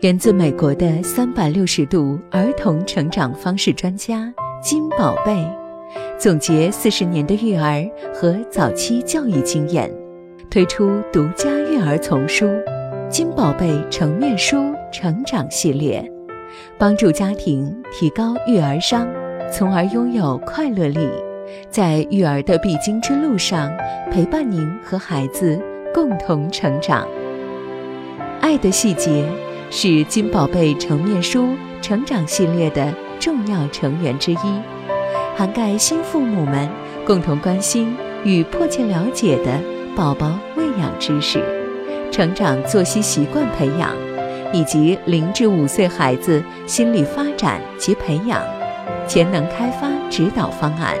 源自美国的三百六十度儿童成长方式专家金宝贝，总结四十年的育儿和早期教育经验，推出独家育儿丛书《金宝贝成面书成长系列》，帮助家庭提高育儿商，从而拥有快乐力，在育儿的必经之路上陪伴您和孩子共同成长。爱的细节。是金宝贝成面书成长系列的重要成员之一，涵盖新父母们共同关心与迫切了解的宝宝喂养知识、成长作息习惯培养，以及零至五岁孩子心理发展及培养、潜能开发指导方案，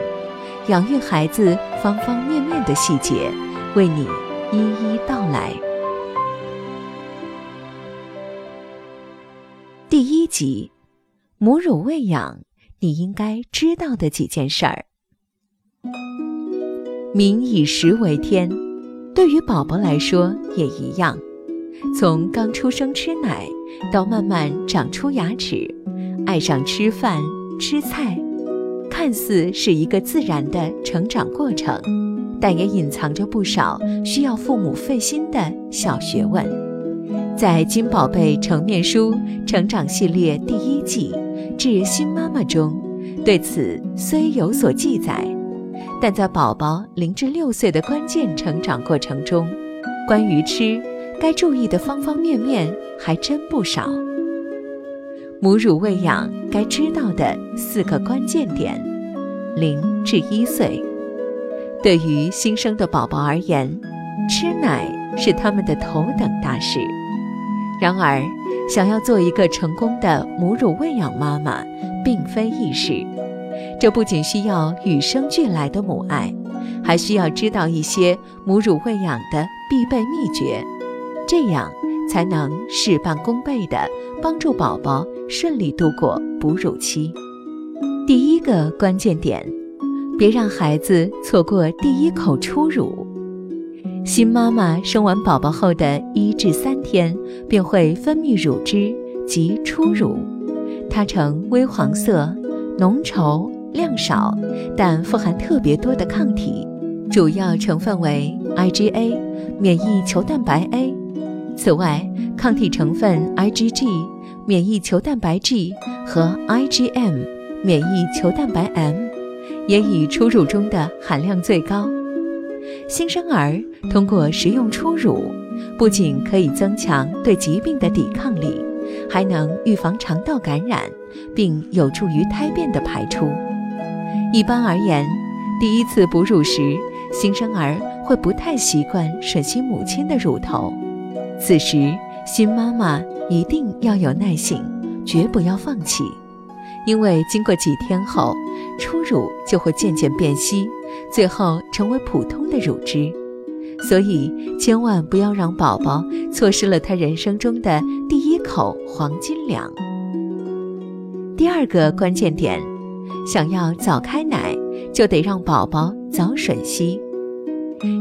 养育孩子方方面面的细节，为你一一道来。第一集，母乳喂养，你应该知道的几件事儿。民以食为天，对于宝宝来说也一样。从刚出生吃奶，到慢慢长出牙齿，爱上吃饭吃菜，看似是一个自然的成长过程，但也隐藏着不少需要父母费心的小学问。在金宝贝成面书成长系列第一季《致新妈妈》中，对此虽有所记载，但在宝宝零至六岁的关键成长过程中，关于吃该注意的方方面面还真不少。母乳喂养该知道的四个关键点：零至一岁，对于新生的宝宝而言，吃奶是他们的头等大事。然而，想要做一个成功的母乳喂养妈妈，并非易事。这不仅需要与生俱来的母爱，还需要知道一些母乳喂养的必备秘诀，这样才能事半功倍地帮助宝宝顺利度过哺乳期。第一个关键点，别让孩子错过第一口初乳。新妈妈生完宝宝后的一至三天，便会分泌乳汁及初乳，它呈微黄色，浓稠量少，但富含特别多的抗体，主要成分为 IgA 免疫球蛋白 A。此外，抗体成分 IgG 免疫球蛋白 G 和 IgM 免疫球蛋白 M，也以初乳中的含量最高。新生儿通过食用初乳，不仅可以增强对疾病的抵抗力，还能预防肠道感染，并有助于胎便的排出。一般而言，第一次哺乳时，新生儿会不太习惯吮吸母亲的乳头，此时新妈妈一定要有耐性，绝不要放弃，因为经过几天后，初乳就会渐渐变稀。最后成为普通的乳汁，所以千万不要让宝宝错失了他人生中的第一口黄金粮。第二个关键点，想要早开奶，就得让宝宝早吮吸。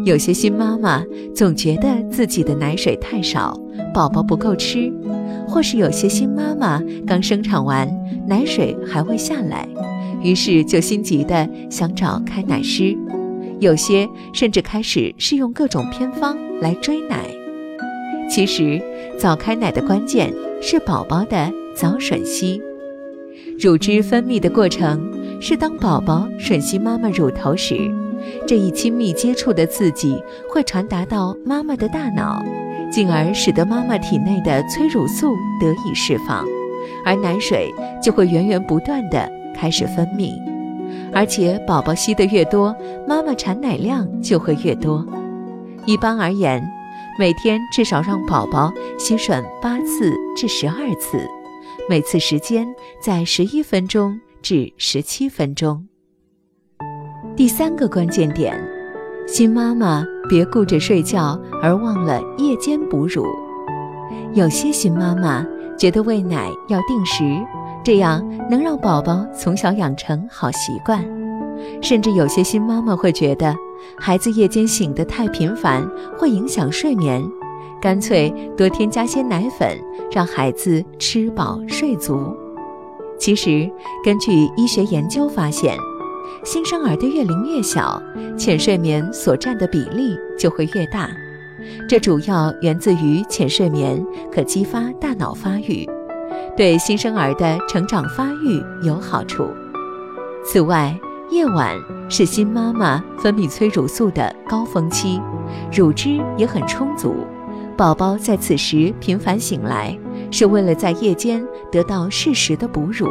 有些新妈妈总觉得自己的奶水太少，宝宝不够吃，或是有些新妈妈刚生产完，奶水还未下来。于是就心急的想找开奶师，有些甚至开始试用各种偏方来追奶。其实早开奶的关键是宝宝的早吮吸。乳汁分泌的过程是当宝宝吮吸妈妈乳头时，这一亲密接触的刺激会传达到妈妈的大脑，进而使得妈妈体内的催乳素得以释放，而奶水就会源源不断的。开始分泌，而且宝宝吸得越多，妈妈产奶量就会越多。一般而言，每天至少让宝宝吸吮八次至十二次，每次时间在十一分钟至十七分钟。第三个关键点，新妈妈别顾着睡觉而忘了夜间哺乳。有些新妈妈觉得喂奶要定时。这样能让宝宝从小养成好习惯，甚至有些新妈妈会觉得孩子夜间醒得太频繁会影响睡眠，干脆多添加些奶粉，让孩子吃饱睡足。其实，根据医学研究发现，新生儿的月龄越小，浅睡眠所占的比例就会越大。这主要源自于浅睡眠可激发大脑发育，对新生儿的成长发育有好处。此外，夜晚是新妈妈分泌催乳素的高峰期，乳汁也很充足。宝宝在此时频繁醒来，是为了在夜间得到适时的哺乳。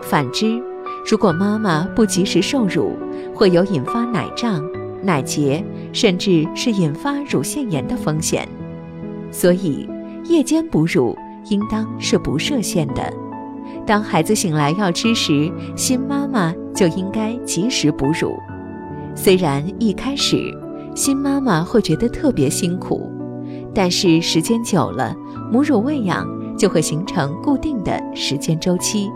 反之，如果妈妈不及时受乳，会有引发奶胀、奶结，甚至是引发乳腺炎的风险。所以，夜间哺乳应当是不设限的。当孩子醒来要吃时，新妈妈就应该及时哺乳。虽然一开始新妈妈会觉得特别辛苦，但是时间久了，母乳喂养就会形成固定的时间周期，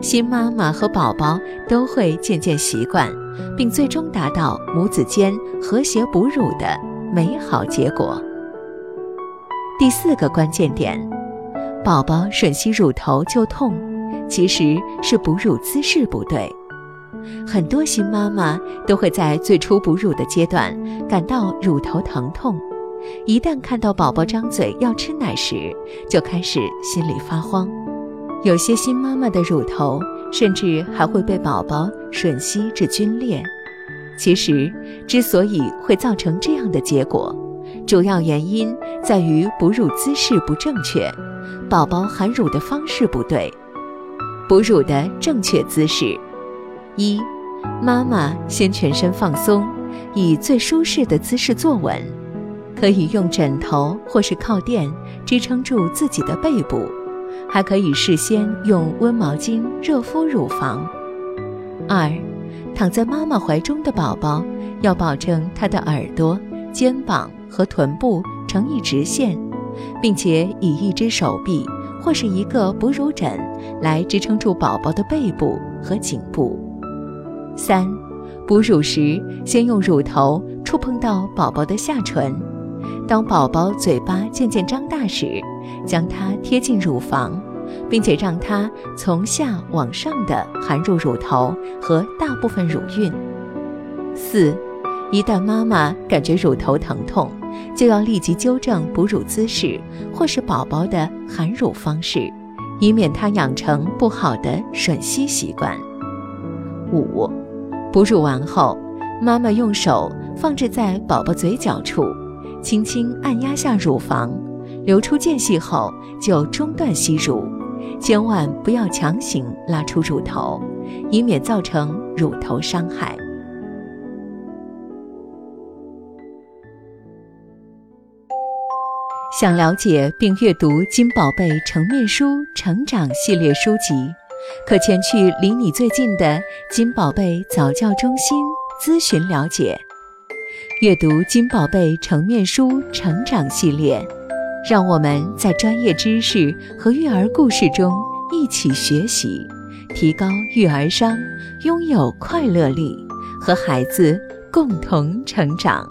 新妈妈和宝宝都会渐渐习惯，并最终达到母子间和谐哺乳的美好结果。第四个关键点，宝宝吮吸乳头就痛。其实是哺乳姿势不对，很多新妈妈都会在最初哺乳的阶段感到乳头疼痛，一旦看到宝宝张嘴要吃奶时，就开始心里发慌。有些新妈妈的乳头甚至还会被宝宝吮吸至皲裂。其实，之所以会造成这样的结果，主要原因在于哺乳姿势不正确，宝宝含乳的方式不对。哺乳的正确姿势：一，妈妈先全身放松，以最舒适的姿势坐稳，可以用枕头或是靠垫支撑住自己的背部，还可以事先用温毛巾热敷乳房。二，躺在妈妈怀中的宝宝要保证他的耳朵、肩膀和臀部呈一直线，并且以一只手臂。或是一个哺乳枕来支撑住宝宝的背部和颈部。三，哺乳时先用乳头触碰到宝宝的下唇，当宝宝嘴巴渐渐张大时，将它贴近乳房，并且让它从下往上的含入乳头和大部分乳晕。四，一旦妈妈感觉乳头疼痛，就要立即纠正哺乳姿势，或是宝宝的含乳方式，以免他养成不好的吮吸习惯。五，哺乳完后，妈妈用手放置在宝宝嘴角处，轻轻按压下乳房，流出间隙后就中断吸乳，千万不要强行拉出乳头，以免造成乳头伤害。想了解并阅读金宝贝成面书成长系列书籍，可前去离你最近的金宝贝早教中心咨询了解。阅读金宝贝成面书成长系列，让我们在专业知识和育儿故事中一起学习，提高育儿商，拥有快乐力，和孩子共同成长。